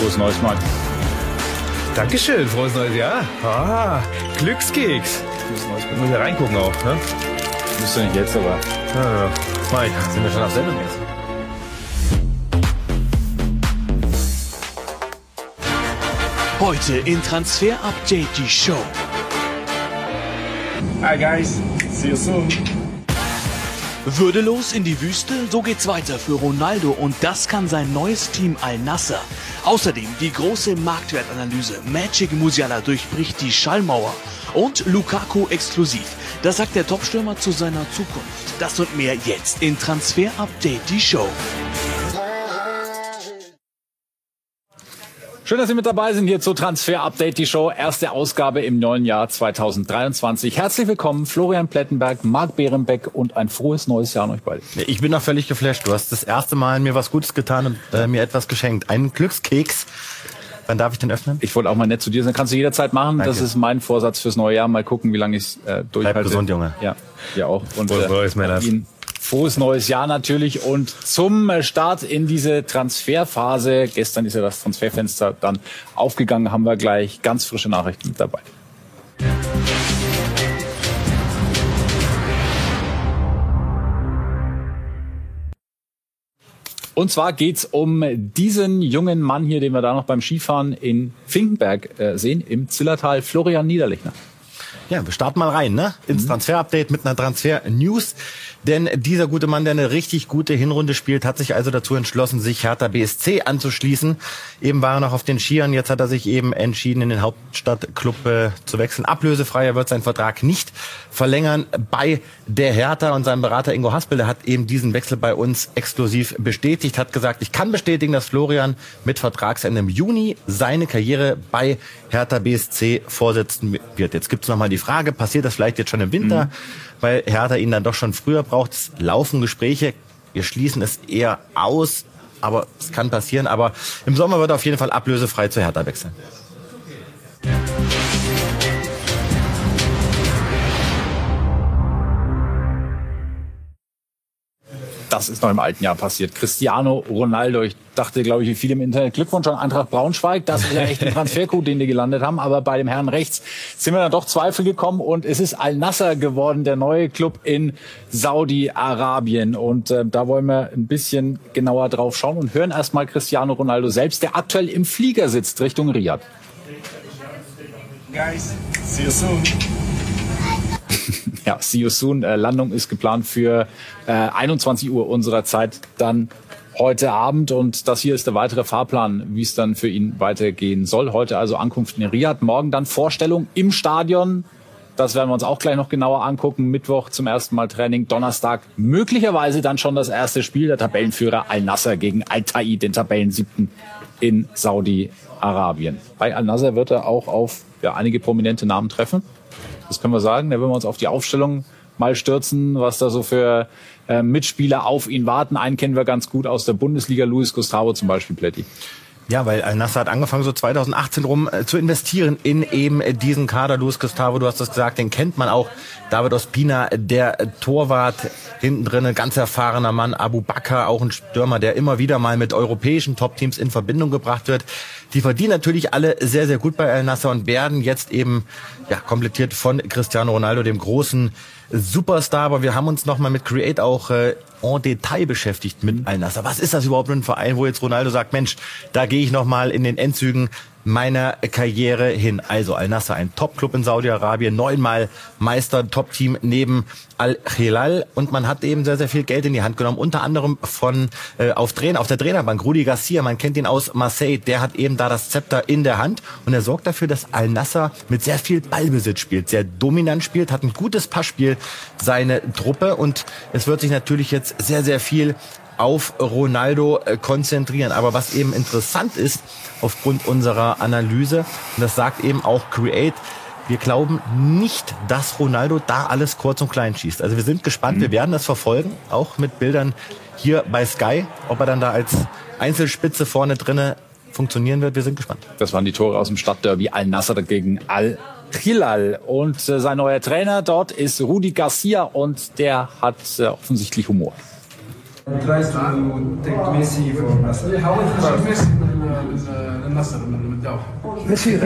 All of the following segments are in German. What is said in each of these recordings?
Frohes Neues, Mann. Dankeschön, frohes neues Jahr. Ah, Glückskeks. Muss ja reingucken auch, ne? Müsste nicht jetzt, aber. Ja, ja. Mike, sind wir schon auf Sendung jetzt? Heute in Transfer Update die Show. Hi guys, see you soon. Würdelos in die Wüste, so geht's weiter für Ronaldo und das kann sein neues Team Al-Nasser. Außerdem die große Marktwertanalyse. Magic Musiala durchbricht die Schallmauer. Und Lukaku exklusiv. Das sagt der Topstürmer zu seiner Zukunft. Das und mehr jetzt in Transfer Update die Show. Schön, dass Sie mit dabei sind hier zu Transfer Update, die Show. Erste Ausgabe im neuen Jahr 2023. Herzlich willkommen, Florian Plettenberg, Marc Behrenbeck und ein frohes neues Jahr an euch beide. Ich bin noch völlig geflasht. Du hast das erste Mal mir was Gutes getan und äh, mir etwas geschenkt. Einen Glückskeks. Wann darf ich den öffnen? Ich wollte auch mal nett zu dir sein. Kannst du jederzeit machen. Danke. Das ist mein Vorsatz fürs neue Jahr. Mal gucken, wie lange ich es äh, durchhalte. Bleib gesund, Junge. Ja, ja auch. Und Frohes Neues, Männers. Frohes neues Jahr natürlich. Und zum Start in diese Transferphase, gestern ist ja das Transferfenster dann aufgegangen, haben wir gleich ganz frische Nachrichten mit dabei. Und zwar geht's um diesen jungen Mann hier, den wir da noch beim Skifahren in Finkenberg äh, sehen, im Zillertal, Florian Niederlechner. Ja, wir starten mal rein, ne? Ins Transfer-Update mit einer Transfer-News. Denn dieser gute Mann, der eine richtig gute Hinrunde spielt, hat sich also dazu entschlossen, sich Hertha BSC anzuschließen. Eben war er noch auf den Skiern, jetzt hat er sich eben entschieden, in den Hauptstadtclub äh, zu wechseln. Ablösefrei, er wird seinen Vertrag nicht verlängern bei der Hertha. Und sein Berater Ingo Haspel, der hat eben diesen Wechsel bei uns exklusiv bestätigt, hat gesagt, ich kann bestätigen, dass Florian mit Vertragsende im Juni seine Karriere bei Hertha BSC vorsetzen wird. Jetzt gibt's noch mal die Frage, passiert das vielleicht jetzt schon im Winter, weil Hertha ihn dann doch schon früher braucht. Es laufen Gespräche, wir schließen es eher aus, aber es kann passieren. Aber im Sommer wird er auf jeden Fall ablösefrei zu Hertha wechseln. Das ist noch im alten Jahr passiert. Cristiano Ronaldo, ich dachte, glaube ich, wie viele im Internet, Glückwunsch an Eintracht Braunschweig. Das ist ja echt ein Transfercode, den die gelandet haben. Aber bei dem Herrn rechts sind wir dann doch Zweifel gekommen und es ist Al-Nasser geworden, der neue Club in Saudi-Arabien. Und äh, da wollen wir ein bisschen genauer drauf schauen und hören erstmal Cristiano Ronaldo selbst, der aktuell im Flieger sitzt Richtung Riyadh. Guys, see you soon. Ja, see you soon. Äh, Landung ist geplant für äh, 21 Uhr unserer Zeit dann heute Abend. Und das hier ist der weitere Fahrplan, wie es dann für ihn weitergehen soll. Heute also Ankunft in Riyadh, morgen dann Vorstellung im Stadion. Das werden wir uns auch gleich noch genauer angucken. Mittwoch zum ersten Mal Training, Donnerstag möglicherweise dann schon das erste Spiel. Der Tabellenführer Al-Nasser gegen Al-Tai, den Tabellensiebten in Saudi-Arabien. Bei Al-Nasser wird er auch auf ja, einige prominente Namen treffen. Das können wir sagen. Da würden wir uns auf die Aufstellung mal stürzen, was da so für äh, Mitspieler auf ihn warten. Einen kennen wir ganz gut aus der Bundesliga, Luis Gustavo zum Beispiel, Pletti. Ja, weil Al-Nassr hat angefangen, so 2018 rum äh, zu investieren in eben äh, diesen Kader. Luis Gustavo, du hast das gesagt, den kennt man auch. David Ospina, der äh, Torwart, hinten drin ein ganz erfahrener Mann. Abu Bakr, auch ein Stürmer, der immer wieder mal mit europäischen Top-Teams in Verbindung gebracht wird. Die verdienen natürlich alle sehr, sehr gut bei Al-Nassr und werden jetzt eben ja, komplettiert von Cristiano Ronaldo, dem großen Superstar. Aber wir haben uns nochmal mit Create auch äh, en Detail beschäftigt mit Al-Nassr. Was ist das überhaupt für ein Verein, wo jetzt Ronaldo sagt, Mensch, da gehe ich nochmal in den Endzügen meiner Karriere hin. Also Al-Nassr, ein Top-Club in Saudi-Arabien, neunmal Meister, Top-Team neben Al-Hilal und man hat eben sehr, sehr viel Geld in die Hand genommen, unter anderem von äh, auf, Trainer, auf der Trainerbank. Rudi Garcia, man kennt ihn aus Marseille, der hat eben da das Zepter in der Hand und er sorgt dafür, dass Al-Nassr mit sehr viel Ballbesitz spielt, sehr dominant spielt, hat ein gutes Passspiel, seine Truppe und es wird sich natürlich jetzt sehr, sehr viel auf Ronaldo äh, konzentrieren. Aber was eben interessant ist, aufgrund unserer Analyse, und das sagt eben auch Create, wir glauben nicht, dass Ronaldo da alles kurz und klein schießt. Also wir sind gespannt, wir werden das verfolgen, auch mit Bildern hier bei Sky, ob er dann da als Einzelspitze vorne drinne funktionieren wird. Wir sind gespannt. Das waren die Tore aus dem Stadtderby Al-Nassr gegen Al-Hilal. Und äh, sein neuer Trainer dort ist Rudi Garcia und der hat äh, offensichtlich Humor. He tries to take Messi for us. How is Messi?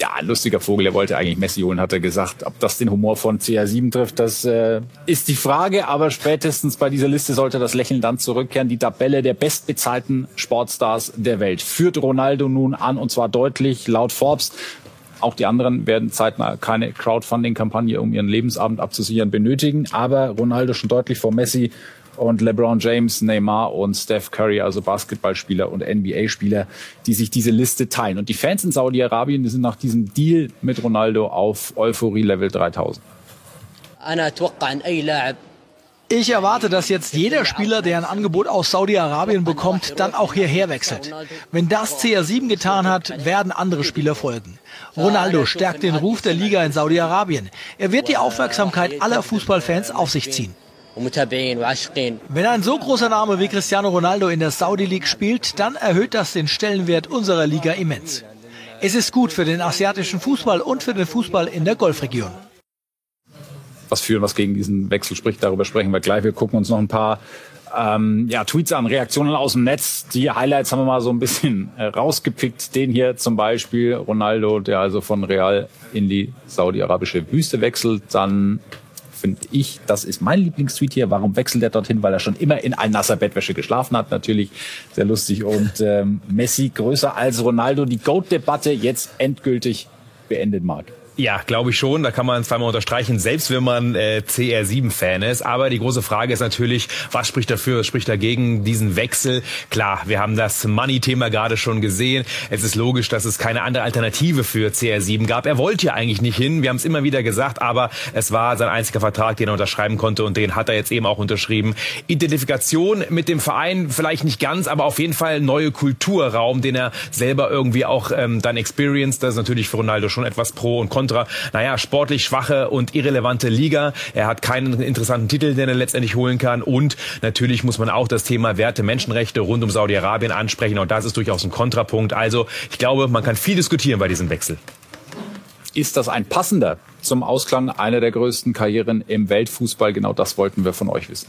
Ja, ein lustiger Vogel, er wollte eigentlich Messi holen, hat er gesagt. Ob das den Humor von CR7 trifft, das äh, ist die Frage. Aber spätestens bei dieser Liste sollte das Lächeln dann zurückkehren. Die Tabelle der bestbezahlten Sportstars der Welt führt Ronaldo nun an und zwar deutlich laut Forbes. Auch die anderen werden zeitnah keine Crowdfunding-Kampagne, um ihren Lebensabend abzusichern, benötigen. Aber Ronaldo schon deutlich vor Messi und LeBron James, Neymar und Steph Curry, also Basketballspieler und NBA-Spieler, die sich diese Liste teilen. Und die Fans in Saudi-Arabien sind nach diesem Deal mit Ronaldo auf Euphorie-Level 3000. Ich erwarte, dass jetzt jeder Spieler, der ein Angebot aus Saudi-Arabien bekommt, dann auch hierher wechselt. Wenn das CR7 getan hat, werden andere Spieler folgen. Ronaldo stärkt den Ruf der Liga in Saudi-Arabien. Er wird die Aufmerksamkeit aller Fußballfans auf sich ziehen. Wenn ein so großer Name wie Cristiano Ronaldo in der Saudi League spielt, dann erhöht das den Stellenwert unserer Liga immens. Es ist gut für den asiatischen Fußball und für den Fußball in der Golfregion. Was für und was gegen diesen Wechsel spricht, darüber sprechen wir gleich. Wir gucken uns noch ein paar ähm, ja, Tweets an, Reaktionen aus dem Netz. Die Highlights haben wir mal so ein bisschen äh, rausgepickt. Den hier zum Beispiel, Ronaldo, der also von Real in die saudi-arabische Wüste wechselt. Dann finde ich, das ist mein Lieblingstweet hier. Warum wechselt er dorthin? Weil er schon immer in ein nasser Bettwäsche geschlafen hat. Natürlich sehr lustig. Und ähm, Messi größer als Ronaldo. Die GOAT-Debatte jetzt endgültig beendet, Marc. Ja, glaube ich schon. Da kann man zweimal unterstreichen, selbst wenn man äh, CR7-Fan ist. Aber die große Frage ist natürlich, was spricht dafür, was spricht dagegen diesen Wechsel? Klar, wir haben das Money-Thema gerade schon gesehen. Es ist logisch, dass es keine andere Alternative für CR7 gab. Er wollte ja eigentlich nicht hin. Wir haben es immer wieder gesagt, aber es war sein einziger Vertrag, den er unterschreiben konnte und den hat er jetzt eben auch unterschrieben. Identifikation mit dem Verein vielleicht nicht ganz, aber auf jeden Fall neue Kulturraum, den er selber irgendwie auch ähm, dann experienced. Das ist natürlich für Ronaldo schon etwas pro und contra kontra, naja, sportlich schwache und irrelevante Liga. Er hat keinen interessanten Titel, den er letztendlich holen kann. Und natürlich muss man auch das Thema Werte, Menschenrechte rund um Saudi-Arabien ansprechen. Und das ist durchaus ein Kontrapunkt. Also ich glaube, man kann viel diskutieren bei diesem Wechsel. Ist das ein passender zum Ausklang einer der größten Karrieren im Weltfußball? Genau das wollten wir von euch wissen.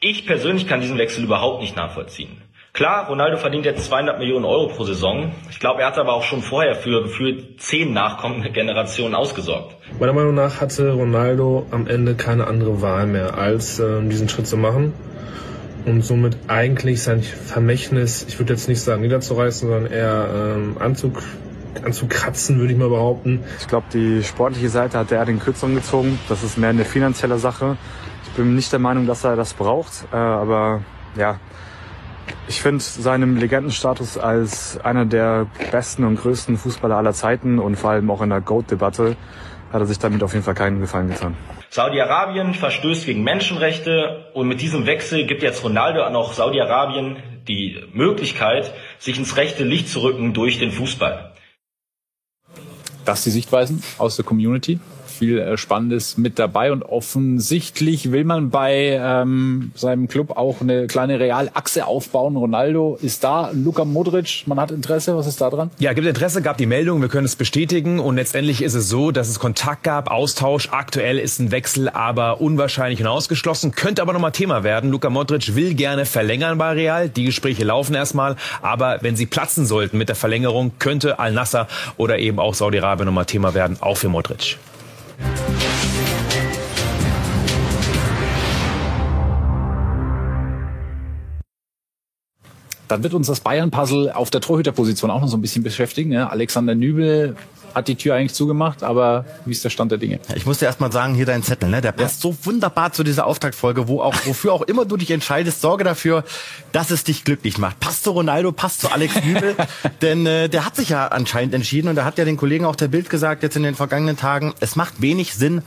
Ich persönlich kann diesen Wechsel überhaupt nicht nachvollziehen. Klar, Ronaldo verdient jetzt 200 Millionen Euro pro Saison. Ich glaube, er hat aber auch schon vorher für gefühlt zehn nachkommende Generationen ausgesorgt. Meiner Meinung nach hatte Ronaldo am Ende keine andere Wahl mehr, als äh, diesen Schritt zu machen und somit eigentlich sein Vermächtnis, ich würde jetzt nicht sagen niederzureißen, sondern eher ähm, Anzug anzukratzen, würde ich mal behaupten. Ich glaube, die sportliche Seite hat er den Kürzeren gezogen. Das ist mehr eine finanzielle Sache. Ich bin nicht der Meinung, dass er das braucht, äh, aber ja, ich finde seinem Legendenstatus als einer der besten und größten Fußballer aller Zeiten und vor allem auch in der GOAT-Debatte hat er sich damit auf jeden Fall keinen Gefallen getan. Saudi-Arabien verstößt gegen Menschenrechte und mit diesem Wechsel gibt jetzt Ronaldo an auch Saudi-Arabien die Möglichkeit, sich ins rechte Licht zu rücken durch den Fußball. Das die Sichtweisen aus der Community viel äh, Spannendes mit dabei und offensichtlich will man bei ähm, seinem Club auch eine kleine Realachse aufbauen. Ronaldo ist da, Luka Modric, man hat Interesse, was ist da dran? Ja, gibt Interesse, gab die Meldung, wir können es bestätigen und letztendlich ist es so, dass es Kontakt gab, Austausch. Aktuell ist ein Wechsel aber unwahrscheinlich und ausgeschlossen, könnte aber nochmal Thema werden. Luka Modric will gerne verlängern bei Real, die Gespräche laufen erstmal, aber wenn sie platzen sollten mit der Verlängerung, könnte Al-Nasser oder eben auch Saudi-Arabien nochmal Thema werden, auch für Modric. Dann wird uns das Bayern-Puzzle auf der Torhüterposition auch noch so ein bisschen beschäftigen. Ja, Alexander Nübel hat die Tür eigentlich zugemacht, aber wie ist der Stand der Dinge? Ich musste erst mal sagen, hier dein Zettel, ne? Der passt ja. so wunderbar zu dieser Auftaktfolge, wo auch, wofür auch immer du dich entscheidest, sorge dafür, dass es dich glücklich macht. Passt zu Ronaldo, passt zu Alex Nübel, denn äh, der hat sich ja anscheinend entschieden und da hat ja den Kollegen auch der Bild gesagt, jetzt in den vergangenen Tagen, es macht wenig Sinn,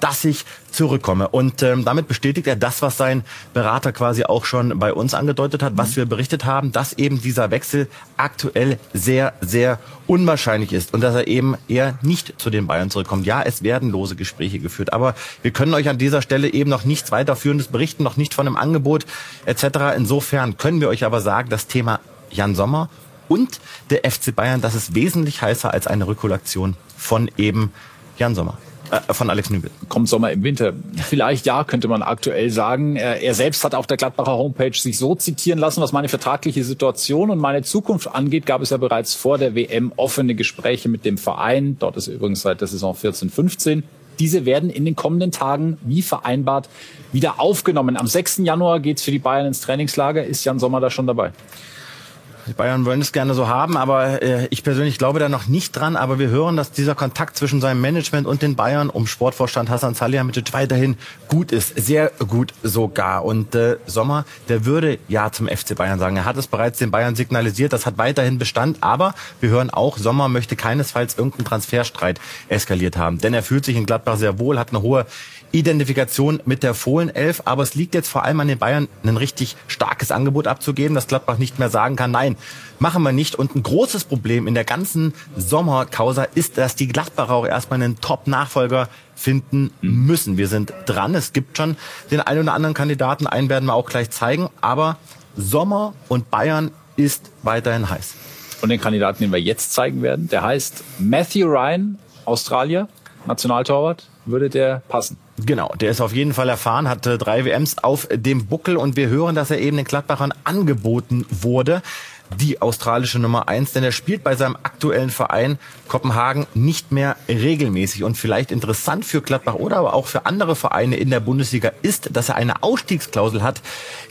dass ich zurückkomme. Und ähm, damit bestätigt er das, was sein Berater quasi auch schon bei uns angedeutet hat, was wir berichtet haben, dass eben dieser Wechsel aktuell sehr, sehr unwahrscheinlich ist und dass er eben eher nicht zu den Bayern zurückkommt. Ja, es werden lose Gespräche geführt, aber wir können euch an dieser Stelle eben noch nichts weiterführendes berichten, noch nicht von einem Angebot etc. Insofern können wir euch aber sagen, das Thema Jan Sommer und der FC Bayern, das ist wesentlich heißer als eine Rückholaktion von eben Jan Sommer. Äh, von Alex Nübel. Kommt Sommer im Winter. Vielleicht ja, könnte man aktuell sagen. Er selbst hat auf der Gladbacher Homepage sich so zitieren lassen, was meine vertragliche Situation und meine Zukunft angeht, gab es ja bereits vor der WM offene Gespräche mit dem Verein. Dort ist er übrigens seit der Saison 14, 15. Diese werden in den kommenden Tagen, wie vereinbart, wieder aufgenommen. Am 6. Januar geht's für die Bayern ins Trainingslager. Ist Jan Sommer da schon dabei? Die Bayern wollen es gerne so haben, aber äh, ich persönlich glaube da noch nicht dran. Aber wir hören, dass dieser Kontakt zwischen seinem Management und den Bayern um Sportvorstand Hassan Salihamidzic weiterhin gut ist. Sehr gut sogar. Und äh, Sommer, der würde ja zum FC Bayern sagen. Er hat es bereits den Bayern signalisiert. Das hat weiterhin Bestand. Aber wir hören auch, Sommer möchte keinesfalls irgendeinen Transferstreit eskaliert haben. Denn er fühlt sich in Gladbach sehr wohl, hat eine hohe Identifikation mit der Fohlenelf. Aber es liegt jetzt vor allem an den Bayern, ein richtig starkes Angebot abzugeben, dass Gladbach nicht mehr sagen kann, nein, machen wir nicht. Und ein großes Problem in der ganzen Sommerkausa ist, dass die Gladbacher auch erstmal einen Top-Nachfolger finden müssen. Wir sind dran. Es gibt schon den einen oder anderen Kandidaten. Einen werden wir auch gleich zeigen. Aber Sommer und Bayern ist weiterhin heiß. Und den Kandidaten, den wir jetzt zeigen werden, der heißt Matthew Ryan, Australier, Nationaltorwart, würde der passen? Genau, der ist auf jeden Fall erfahren, hat drei WMs auf dem Buckel und wir hören, dass er eben den Gladbachern angeboten wurde die australische Nummer eins, denn er spielt bei seinem aktuellen Verein Kopenhagen nicht mehr regelmäßig. Und vielleicht interessant für Gladbach oder aber auch für andere Vereine in der Bundesliga ist, dass er eine Ausstiegsklausel hat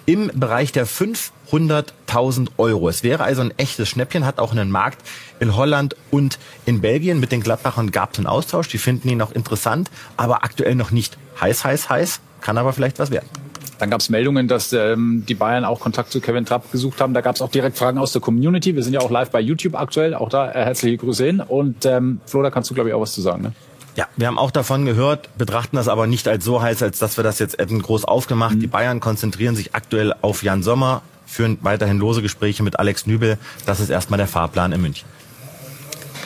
im Bereich der 500.000 Euro. Es wäre also ein echtes Schnäppchen, hat auch einen Markt in Holland und in Belgien. Mit den Gladbachern gab es einen Austausch, die finden ihn auch interessant, aber aktuell noch nicht heiß, heiß, heiß, kann aber vielleicht was werden. Dann gab es Meldungen, dass ähm, die Bayern auch Kontakt zu Kevin Trapp gesucht haben. Da gab es auch direkt Fragen aus der Community. Wir sind ja auch live bei YouTube aktuell. Auch da äh, herzliche Grüße hin. Und ähm, Flo, da kannst du, glaube ich, auch was zu sagen. Ne? Ja, wir haben auch davon gehört, betrachten das aber nicht als so heiß, als dass wir das jetzt etwas groß aufgemacht. Mhm. Die Bayern konzentrieren sich aktuell auf Jan Sommer, führen weiterhin lose Gespräche mit Alex Nübel. Das ist erstmal der Fahrplan in München.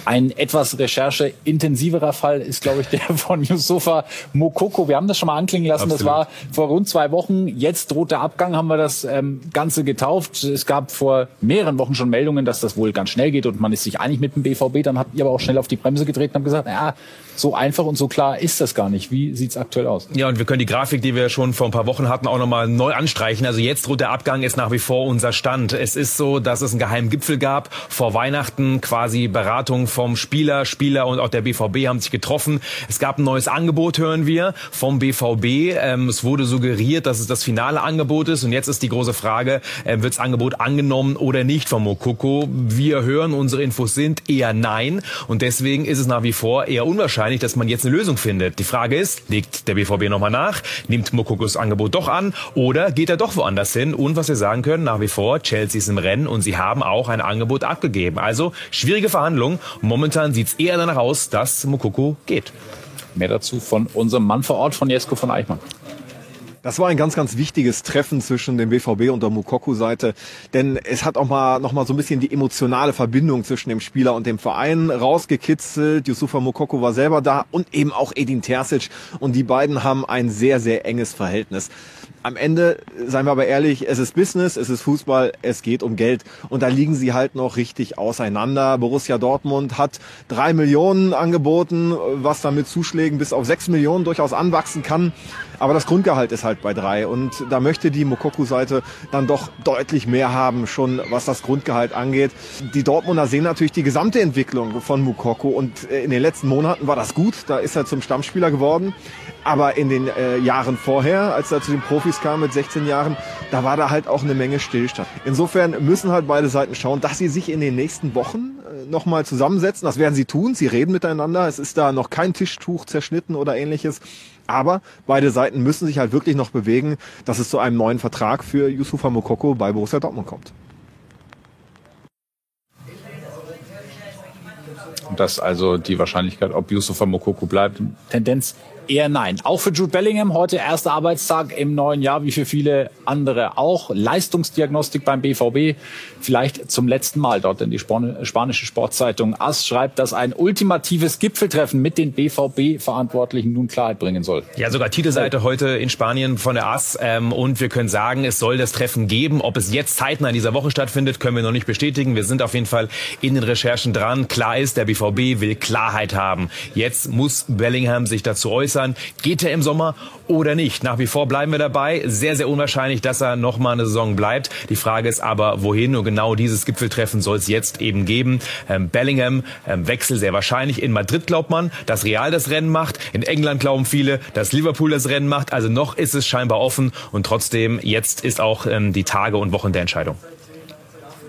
Ein etwas rechercheintensiverer Fall ist, glaube ich, der von Yusufa Mokoko. Wir haben das schon mal anklingen lassen. Absolut. Das war vor rund zwei Wochen. Jetzt droht der Abgang, haben wir das ähm, Ganze getauft. Es gab vor mehreren Wochen schon Meldungen, dass das wohl ganz schnell geht und man ist sich einig mit dem BVB. Dann habt ihr aber auch schnell auf die Bremse getreten und haben gesagt, ja, so einfach und so klar ist das gar nicht. Wie sieht's aktuell aus? Ja, und wir können die Grafik, die wir schon vor ein paar Wochen hatten, auch nochmal neu anstreichen. Also jetzt droht der Abgang, ist nach wie vor unser Stand. Es ist so, dass es einen geheimen Gipfel gab vor Weihnachten, quasi Beratung vom Spieler, Spieler und auch der BVB haben sich getroffen. Es gab ein neues Angebot, hören wir, vom BVB. Ähm, es wurde suggeriert, dass es das finale Angebot ist. Und jetzt ist die große Frage, äh, wird das Angebot angenommen oder nicht von Mokoko? Wir hören, unsere Infos sind eher nein. Und deswegen ist es nach wie vor eher unwahrscheinlich, dass man jetzt eine Lösung findet. Die Frage ist, legt der BVB nochmal nach, nimmt Mokokos Angebot doch an oder geht er doch woanders hin? Und was wir sagen können, nach wie vor, Chelsea ist im Rennen und sie haben auch ein Angebot abgegeben. Also schwierige Verhandlungen. Momentan sieht es eher danach aus, dass Mokoko geht. Mehr dazu von unserem Mann vor Ort, von Jesko von Eichmann. Das war ein ganz, ganz wichtiges Treffen zwischen dem BVB und der Mukoku-Seite, denn es hat auch mal noch mal so ein bisschen die emotionale Verbindung zwischen dem Spieler und dem Verein rausgekitzelt. Yusufa Mukoko war selber da und eben auch Edin Terzic und die beiden haben ein sehr, sehr enges Verhältnis am Ende, seien wir aber ehrlich, es ist Business, es ist Fußball, es geht um Geld. Und da liegen sie halt noch richtig auseinander. Borussia Dortmund hat drei Millionen angeboten, was dann mit Zuschlägen bis auf sechs Millionen durchaus anwachsen kann. Aber das Grundgehalt ist halt bei drei. Und da möchte die Mokoku-Seite dann doch deutlich mehr haben, schon was das Grundgehalt angeht. Die Dortmunder sehen natürlich die gesamte Entwicklung von Mukoko. Und in den letzten Monaten war das gut. Da ist er zum Stammspieler geworden. Aber in den äh, Jahren vorher, als er zu den Profis kam mit 16 Jahren, da war da halt auch eine Menge Stillstand. Insofern müssen halt beide Seiten schauen, dass sie sich in den nächsten Wochen äh, nochmal zusammensetzen. Das werden sie tun. Sie reden miteinander. Es ist da noch kein Tischtuch zerschnitten oder ähnliches. Aber beide Seiten müssen sich halt wirklich noch bewegen, dass es zu einem neuen Vertrag für Yusufa Mokoko bei Borussia Dortmund kommt. Und dass also die Wahrscheinlichkeit, ob Yusufa Mokoko bleibt, Tendenz Eher nein. Auch für Jude Bellingham heute erster Arbeitstag im neuen Jahr, wie für viele andere auch. Leistungsdiagnostik beim BVB, vielleicht zum letzten Mal dort, denn die spanische Sportzeitung AS schreibt, dass ein ultimatives Gipfeltreffen mit den BVB-Verantwortlichen nun Klarheit bringen soll. Ja, sogar Titelseite heute in Spanien von der AS ähm, und wir können sagen, es soll das Treffen geben. Ob es jetzt zeitnah in dieser Woche stattfindet, können wir noch nicht bestätigen. Wir sind auf jeden Fall in den Recherchen dran. Klar ist, der BVB will Klarheit haben. Jetzt muss Bellingham sich dazu äußern äußern. Geht er im Sommer oder nicht? Nach wie vor bleiben wir dabei. Sehr, sehr unwahrscheinlich, dass er noch mal eine Saison bleibt. Die Frage ist aber, wohin? Und genau dieses Gipfeltreffen soll es jetzt eben geben. Ähm, Bellingham, ähm, Wechsel sehr wahrscheinlich. In Madrid glaubt man, dass Real das Rennen macht. In England glauben viele, dass Liverpool das Rennen macht. Also noch ist es scheinbar offen. Und trotzdem, jetzt ist auch ähm, die Tage und Wochen der Entscheidung.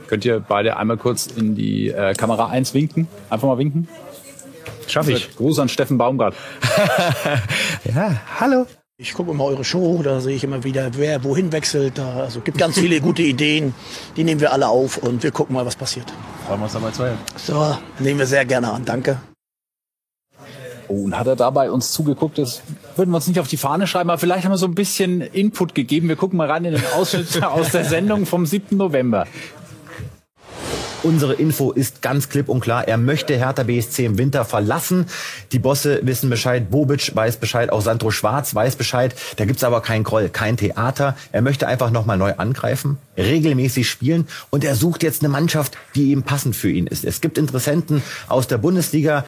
Könnt ihr beide einmal kurz in die äh, Kamera 1 winken? Einfach mal winken. Schaffe ich. Gruß an Steffen Baumgart. ja, hallo. Ich gucke immer eure Show, da sehe ich immer wieder, wer wohin wechselt. Da, also gibt ganz viele gute Ideen, die nehmen wir alle auf und wir gucken mal, was passiert. Freuen wir uns dabei zu helfen. So, nehmen wir sehr gerne an. Danke. Oh, und hat er dabei uns zugeguckt? Das würden wir uns nicht auf die Fahne schreiben, aber vielleicht haben wir so ein bisschen Input gegeben. Wir gucken mal rein in den Ausschnitt aus der Sendung vom 7. November. Unsere Info ist ganz klipp und klar. Er möchte Hertha BSC im Winter verlassen. Die Bosse wissen Bescheid. Bobic weiß Bescheid. Auch Sandro Schwarz weiß Bescheid. Da gibt's aber keinen Groll, kein Theater. Er möchte einfach nochmal neu angreifen, regelmäßig spielen. Und er sucht jetzt eine Mannschaft, die ihm passend für ihn ist. Es gibt Interessenten aus der Bundesliga.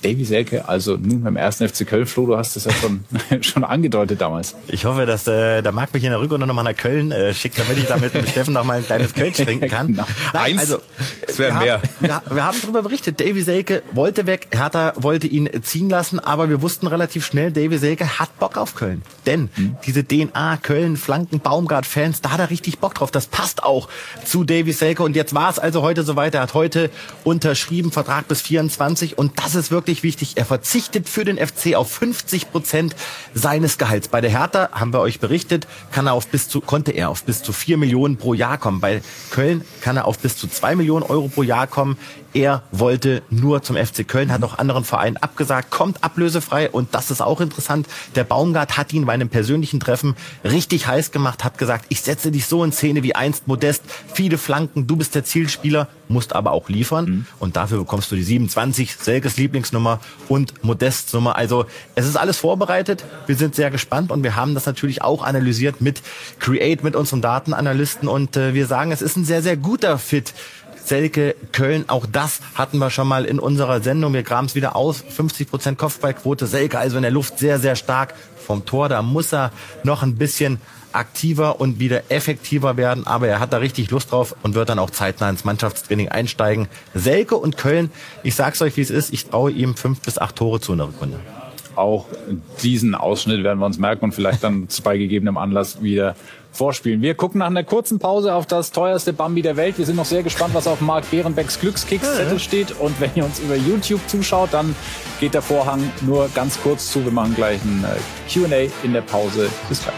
Davy Selke, also nun beim ersten FC Köln, Flo, du hast es ja schon, schon angedeutet damals. Ich hoffe, dass äh, der Marc mich in der Rückrunde nochmal nach Köln äh, schickt, damit ich da mit Steffen noch mal ein kleines Köln trinken kann. genau. Nein, Eins, also, es wäre mehr. wir, wir haben darüber berichtet, Davy Selke wollte weg, Hertha wollte ihn ziehen lassen, aber wir wussten relativ schnell, Davy Selke hat Bock auf Köln. Denn mhm. diese DNA, Köln, Flanken, Baumgart-Fans, da hat er richtig Bock drauf. Das passt auch zu Davy Selke. Und jetzt war es also heute soweit. Er hat heute unterschrieben, Vertrag bis 24. Und das ist wirklich wirklich wichtig. Er verzichtet für den FC auf 50 Prozent seines Gehalts. Bei der Hertha haben wir euch berichtet, kann er auf bis zu, konnte er auf bis zu 4 Millionen pro Jahr kommen. Bei Köln kann er auf bis zu 2 Millionen Euro pro Jahr kommen. Er wollte nur zum FC Köln, hat auch anderen Vereinen abgesagt, kommt ablösefrei und das ist auch interessant. Der Baumgart hat ihn bei einem persönlichen Treffen richtig heiß gemacht, hat gesagt, ich setze dich so in Szene wie einst Modest, viele Flanken, du bist der Zielspieler, musst aber auch liefern mhm. und dafür bekommst du die 27, Selkes Lieblingsnummer und Modests Nummer. Also es ist alles vorbereitet, wir sind sehr gespannt und wir haben das natürlich auch analysiert mit Create, mit unserem Datenanalysten und äh, wir sagen, es ist ein sehr, sehr guter Fit Selke, Köln, auch das hatten wir schon mal in unserer Sendung. Wir graben es wieder aus. 50 Prozent Kopfballquote. Selke also in der Luft sehr, sehr stark vom Tor. Da muss er noch ein bisschen aktiver und wieder effektiver werden. Aber er hat da richtig Lust drauf und wird dann auch zeitnah ins Mannschaftstraining einsteigen. Selke und Köln, ich sag's euch, wie es ist. Ich traue ihm fünf bis acht Tore zu in der Rückrunde. Auch diesen Ausschnitt werden wir uns merken und vielleicht dann bei gegebenem Anlass wieder vorspielen. Wir gucken nach einer kurzen Pause auf das teuerste Bambi der Welt. Wir sind noch sehr gespannt, was auf Marc Behrenbecks Glückskickszettel steht. Und wenn ihr uns über YouTube zuschaut, dann geht der Vorhang nur ganz kurz zu. Wir machen gleich ein äh, Q&A in der Pause. Bis gleich.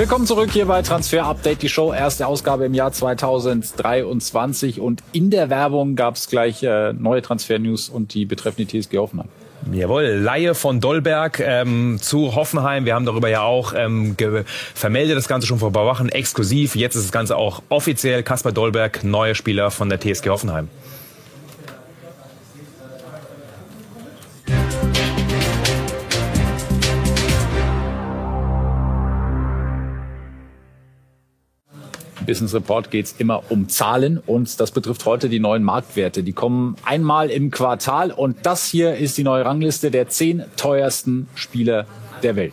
Willkommen zurück hier bei Transfer Update, die Show, erste Ausgabe im Jahr 2023 und in der Werbung gab es gleich äh, neue Transfer-News und die betreffen die TSG Hoffenheim. Jawohl, Laie von Dolberg ähm, zu Hoffenheim. Wir haben darüber ja auch ähm, vermeldet, das Ganze schon vor ein paar Wochen exklusiv. Jetzt ist das Ganze auch offiziell. Kaspar Dolberg, neuer Spieler von der TSG Hoffenheim. Business Report geht es immer um Zahlen und das betrifft heute die neuen Marktwerte. Die kommen einmal im Quartal und das hier ist die neue Rangliste der zehn teuersten Spieler der Welt.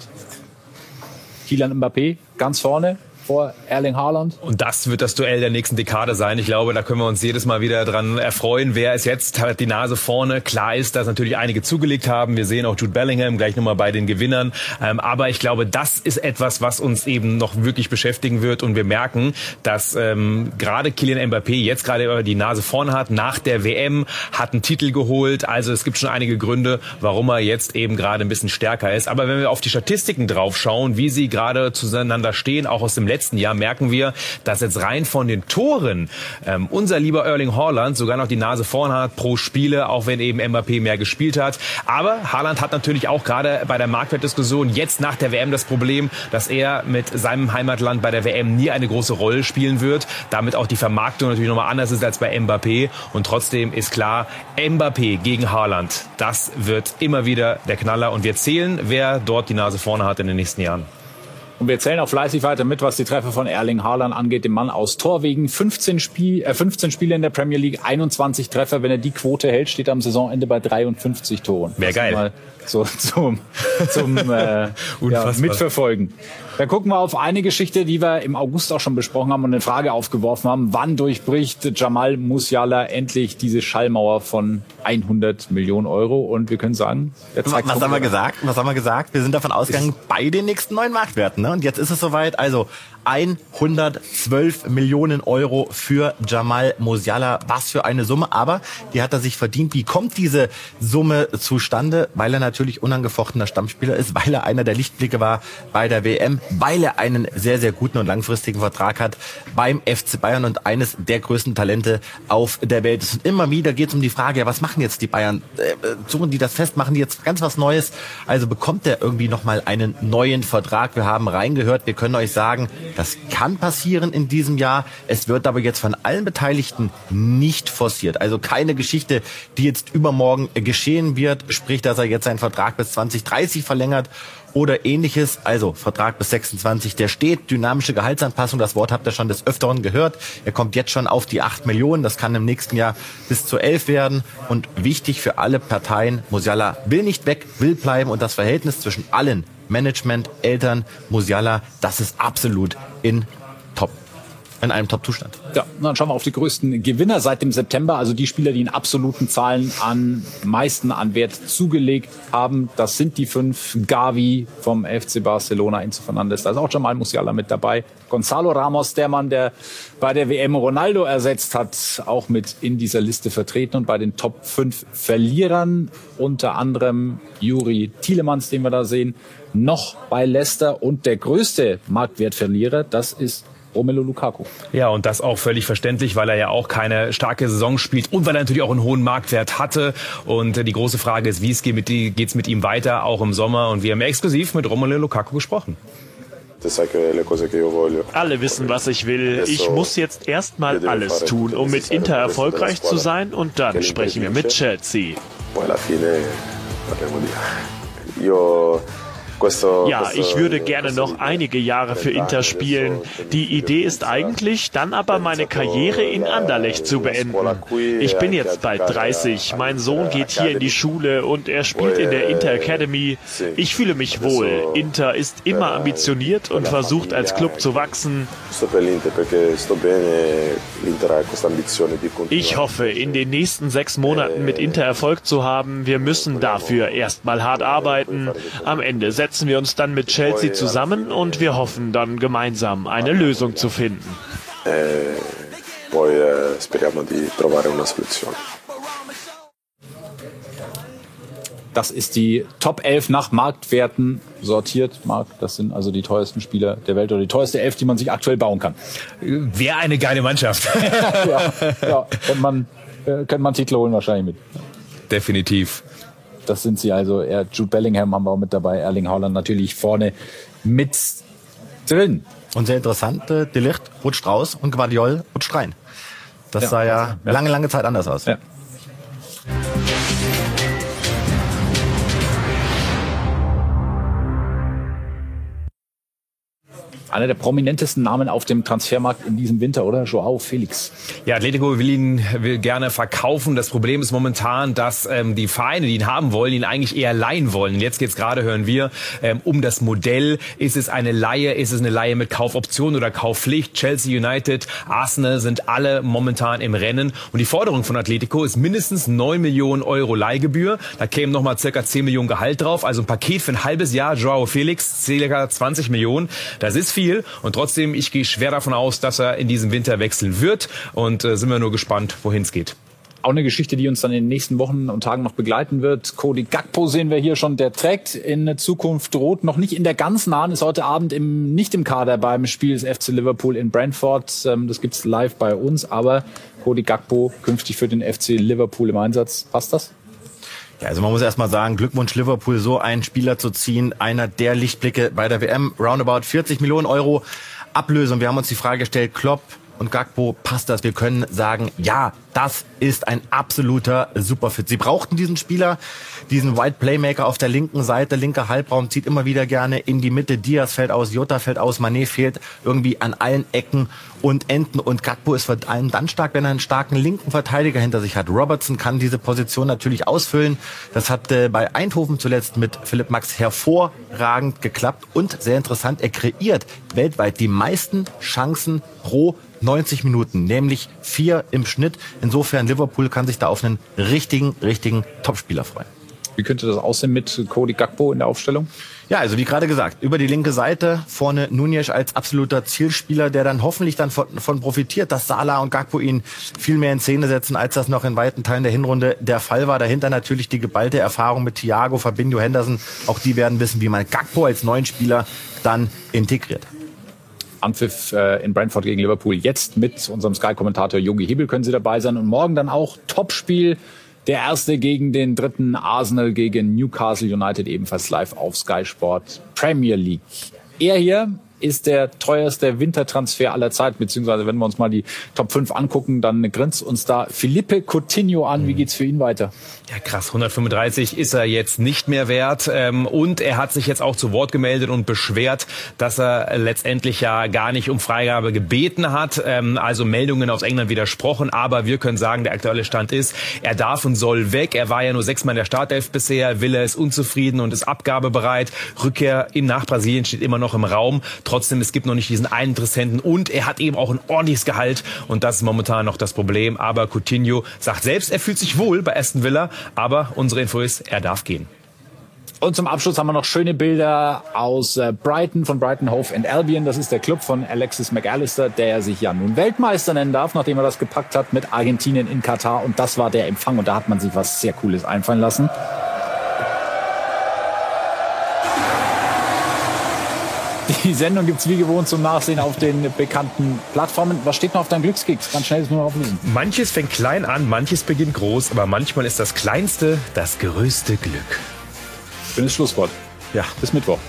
Kylian Mbappé ganz vorne, vor Erling Haaland. Und das wird das Duell der nächsten Dekade sein. Ich glaube, da können wir uns jedes Mal wieder dran erfreuen. Wer ist jetzt hat die Nase vorne? Klar ist, dass natürlich einige zugelegt haben. Wir sehen auch Jude Bellingham gleich nochmal bei den Gewinnern. Ähm, aber ich glaube, das ist etwas, was uns eben noch wirklich beschäftigen wird. Und wir merken, dass ähm, gerade Kylian Mbappé jetzt gerade die Nase vorne hat. Nach der WM hat einen Titel geholt. Also es gibt schon einige Gründe, warum er jetzt eben gerade ein bisschen stärker ist. Aber wenn wir auf die Statistiken drauf schauen, wie sie gerade zueinander stehen, auch aus dem letzten letzten Jahr, merken wir, dass jetzt rein von den Toren ähm, unser lieber Erling Haaland sogar noch die Nase vorn hat pro Spiele, auch wenn eben Mbappé mehr gespielt hat. Aber Haaland hat natürlich auch gerade bei der Marktwertdiskussion jetzt nach der WM das Problem, dass er mit seinem Heimatland bei der WM nie eine große Rolle spielen wird. Damit auch die Vermarktung natürlich nochmal anders ist als bei Mbappé. Und trotzdem ist klar, Mbappé gegen Haaland, das wird immer wieder der Knaller. Und wir zählen, wer dort die Nase vorne hat in den nächsten Jahren. Und wir zählen auch fleißig weiter mit, was die Treffer von Erling Haaland angeht, dem Mann aus Torwegen. 15, Spiel, äh, 15 Spiele in der Premier League, 21 Treffer. Wenn er die Quote hält, steht er am Saisonende bei 53 Toren. Wäre geil. Mal so zum, zum äh, ja, Mitverfolgen. Dann gucken wir auf eine Geschichte, die wir im August auch schon besprochen haben und eine Frage aufgeworfen haben. Wann durchbricht Jamal Musiala endlich diese Schallmauer von 100 Millionen Euro? Und wir können sagen, der zeigt Was haben wir gesagt? Was haben wir gesagt? Wir sind davon ausgegangen, bei den nächsten neuen Marktwerten. Ne? Und jetzt ist es soweit. Also 112 Millionen Euro für Jamal Musiala. Was für eine Summe. Aber die hat er sich verdient. Wie kommt diese Summe zustande? Weil er natürlich unangefochtener Stammspieler ist, weil er einer der Lichtblicke war bei der WM weil er einen sehr, sehr guten und langfristigen Vertrag hat beim FC Bayern und eines der größten Talente auf der Welt ist. Und immer wieder geht es um die Frage, ja, was machen jetzt die Bayern? Äh, suchen die das fest? Machen die jetzt ganz was Neues? Also bekommt er irgendwie nochmal einen neuen Vertrag? Wir haben reingehört. Wir können euch sagen, das kann passieren in diesem Jahr. Es wird aber jetzt von allen Beteiligten nicht forciert. Also keine Geschichte, die jetzt übermorgen geschehen wird. Sprich, dass er jetzt seinen Vertrag bis 2030 verlängert oder ähnliches. Also Vertrag bis 26, der steht. Dynamische Gehaltsanpassung, das Wort habt ihr schon des Öfteren gehört. Er kommt jetzt schon auf die 8 Millionen. Das kann im nächsten Jahr bis zu 11 werden. Und wichtig für alle Parteien, Musiala will nicht weg, will bleiben. Und das Verhältnis zwischen allen Management, Eltern, Musiala, das ist absolut in in einem Top-Zustand. Ja, dann schauen wir auf die größten Gewinner seit dem September, also die Spieler, die in absoluten Zahlen am meisten an Wert zugelegt haben. Das sind die fünf. Gavi vom FC Barcelona, Enzo Fernandes, da ist auch Jamal Musiala mit dabei. Gonzalo Ramos, der Mann, der bei der WM Ronaldo ersetzt hat, auch mit in dieser Liste vertreten und bei den Top 5 Verlierern unter anderem Juri Tielemans, den wir da sehen, noch bei Leicester und der größte Marktwertverlierer, das ist Romelu Lukaku. Ja, und das auch völlig verständlich, weil er ja auch keine starke Saison spielt und weil er natürlich auch einen hohen Marktwert hatte. Und die große Frage ist, wie es geht mit, geht's mit ihm weiter, auch im Sommer. Und wir haben exklusiv mit Romelu Lukaku gesprochen. Alle wissen, was ich will. Ich muss jetzt erstmal alles tun, um mit Inter erfolgreich zu sein und dann sprechen wir mit Chelsea. Ja, ich würde gerne noch einige Jahre für Inter spielen. Die Idee ist eigentlich, dann aber meine Karriere in Anderlecht zu beenden. Ich bin jetzt bald 30, mein Sohn geht hier in die Schule und er spielt in der Inter Academy. Ich fühle mich wohl. Inter ist immer ambitioniert und versucht als Club zu wachsen. Ich hoffe, in den nächsten sechs Monaten mit Inter Erfolg zu haben. Wir müssen dafür erstmal hart arbeiten. Am Ende setzen setzen wir uns dann mit Chelsea zusammen und wir hoffen dann gemeinsam eine Lösung zu finden. Eh, das ist die Top 11 nach Marktwerten sortiert. Mark, das sind also die teuersten Spieler der Welt oder die teuerste 11, die man sich aktuell bauen kann. Wäre eine geile Mannschaft. ja, ja, könnte man, äh, könnte man Titel holen wahrscheinlich mit. Definitiv. Das sind sie also. Er, Jude Bellingham haben wir auch mit dabei. Erling Haaland natürlich vorne mit drin. Und sehr interessant, äh, Delicht rutscht raus und Guardiol rutscht rein. Das ja, sah ja, ja lange, lange Zeit anders aus. Ja. Einer der prominentesten Namen auf dem Transfermarkt in diesem Winter, oder? Joao Felix. Ja, Atletico will ihn will gerne verkaufen. Das Problem ist momentan, dass ähm, die Vereine, die ihn haben wollen, ihn eigentlich eher leihen wollen. Und jetzt geht's gerade, hören wir, ähm, um das Modell. Ist es eine Leihe? Ist es eine Leihe mit Kaufoption oder Kaufpflicht? Chelsea United, Arsenal sind alle momentan im Rennen. Und die Forderung von Atletico ist mindestens 9 Millionen Euro Leihgebühr. Da kämen nochmal circa 10 Millionen Gehalt drauf. Also ein Paket für ein halbes Jahr. Joao Felix, circa 20 Millionen. Das ist viel. Und trotzdem, ich gehe schwer davon aus, dass er in diesem Winter wechseln wird. Und äh, sind wir nur gespannt, wohin es geht. auch eine Geschichte, die uns dann in den nächsten Wochen und Tagen noch begleiten wird. Cody Gakpo sehen wir hier schon, der trägt in Zukunft rot, noch nicht in der ganz nahen, ist heute Abend im, nicht im Kader beim Spiel des FC Liverpool in Brentford. Ähm, das gibt's live bei uns, aber Cody Gakpo künftig für den FC Liverpool im Einsatz. Passt das? Ja, also man muss erstmal sagen, Glückwunsch Liverpool, so einen Spieler zu ziehen, einer der Lichtblicke bei der WM, roundabout 40 Millionen Euro Ablösung. Wir haben uns die Frage gestellt, Klopp und Gakpo, passt das? Wir können sagen, ja, das ist ein absoluter Superfit. Sie brauchten diesen Spieler, diesen White Playmaker auf der linken Seite, linker Halbraum, zieht immer wieder gerne in die Mitte. Diaz fällt aus, Jota fällt aus, Manet fehlt irgendwie an allen Ecken und Enden. Und Gakpo ist vor allem dann stark, wenn er einen starken linken Verteidiger hinter sich hat. Robertson kann diese Position natürlich ausfüllen. Das hat äh, bei Eindhoven zuletzt mit Philipp Max hervorragend geklappt und sehr interessant, er kreiert weltweit die meisten Chancen pro 90 Minuten, nämlich vier im Schnitt. Insofern Liverpool kann sich da auf einen richtigen, richtigen Topspieler freuen. Wie könnte das aussehen mit Cody Gakpo in der Aufstellung? Ja, also wie gerade gesagt, über die linke Seite vorne Nunez als absoluter Zielspieler, der dann hoffentlich dann von, von profitiert, dass Salah und Gakpo ihn viel mehr in Szene setzen, als das noch in weiten Teilen der Hinrunde der Fall war. Dahinter natürlich die geballte Erfahrung mit Thiago, Fabinho, Henderson. Auch die werden wissen, wie man Gakpo als neuen Spieler dann integriert. Anpfiff äh, in Brentford gegen Liverpool. Jetzt mit unserem Sky-Kommentator Jogi Hebel können Sie dabei sein. Und morgen dann auch Topspiel. Der erste gegen den dritten Arsenal gegen Newcastle United ebenfalls live auf Sky Sport Premier League. Er hier ist der teuerste Wintertransfer aller Zeit, beziehungsweise wenn wir uns mal die Top 5 angucken, dann grinst uns da Felipe Coutinho an. Wie geht's für ihn weiter? Ja, krass. 135 ist er jetzt nicht mehr wert. Ähm, und er hat sich jetzt auch zu Wort gemeldet und beschwert, dass er letztendlich ja gar nicht um Freigabe gebeten hat. Ähm, also Meldungen aus England widersprochen. Aber wir können sagen, der aktuelle Stand ist, er darf und soll weg. Er war ja nur sechsmal in der Startelf bisher. Will er ist unzufrieden und ist abgabebereit. Rückkehr in nach Brasilien steht immer noch im Raum. Trotzdem, es gibt noch nicht diesen einen Interessenten und er hat eben auch ein ordentliches Gehalt und das ist momentan noch das Problem. Aber Coutinho sagt selbst, er fühlt sich wohl bei Aston Villa, aber unsere Info ist, er darf gehen. Und zum Abschluss haben wir noch schöne Bilder aus äh, Brighton, von Brighton Hove and Albion. Das ist der Club von Alexis McAllister, der sich ja nun Weltmeister nennen darf, nachdem er das gepackt hat mit Argentinien in Katar. Und das war der Empfang und da hat man sich was sehr Cooles einfallen lassen. Die Sendung gibt's wie gewohnt zum Nachsehen auf den bekannten Plattformen. Was steht noch auf deinem Glückskeks? Ganz schnell ist nur auflösen. Manches fängt klein an, manches beginnt groß, aber manchmal ist das Kleinste das größte Glück. Schönes Schlusswort. Ja. Bis Mittwoch.